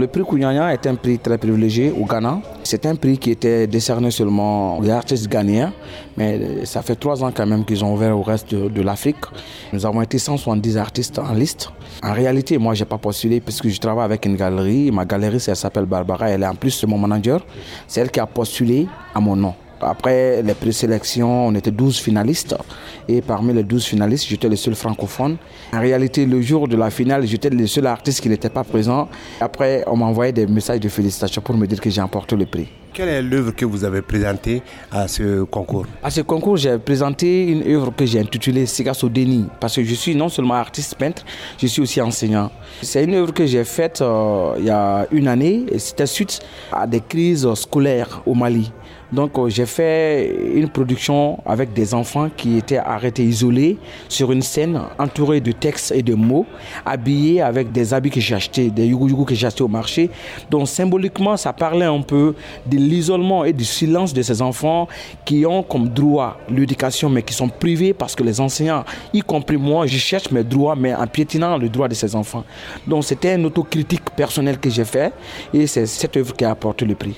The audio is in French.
Le prix Kounyanya est un prix très privilégié au Ghana. C'est un prix qui était décerné seulement aux artistes ghanéens, mais ça fait trois ans quand même qu'ils ont ouvert au reste de, l'Afrique. Nous avons été 170 artistes en liste. En réalité, moi, je n'ai pas postulé parce que je travaille avec une galerie. Ma galerie, elle s'appelle Barbara. Elle est en plus mon manager. C'est elle qui a postulé à mon nom. Après les présélections, on était 12 finalistes. Et parmi les 12 finalistes, j'étais le seul francophone. En réalité, le jour de la finale, j'étais le seul artiste qui n'était pas présent. Après, on m'a envoyé des messages de félicitations pour me dire que j'ai emporté le prix. Quelle est l'œuvre que vous avez présentée à ce concours? À ce concours, j'ai présenté une œuvre que j'ai intitulée Sigasso Deni, parce que je suis non seulement artiste peintre, je suis aussi enseignant. C'est une œuvre que j'ai faite euh, il y a une année, et c'était suite à des crises scolaires au Mali. Donc euh, j'ai fait une production avec des enfants qui étaient arrêtés isolés sur une scène entourée de textes et de mots, habillés avec des habits que j'ai achetés, des yugu que j'ai achetés au marché. Donc symboliquement, ça parlait un peu de l'isolement et du silence de ces enfants qui ont comme droit l'éducation mais qui sont privés parce que les enseignants, y compris moi, je cherche mes droits mais en piétinant le droit de ces enfants. Donc c'était une autocritique personnelle que j'ai fait et c'est cette œuvre qui a apporté le prix.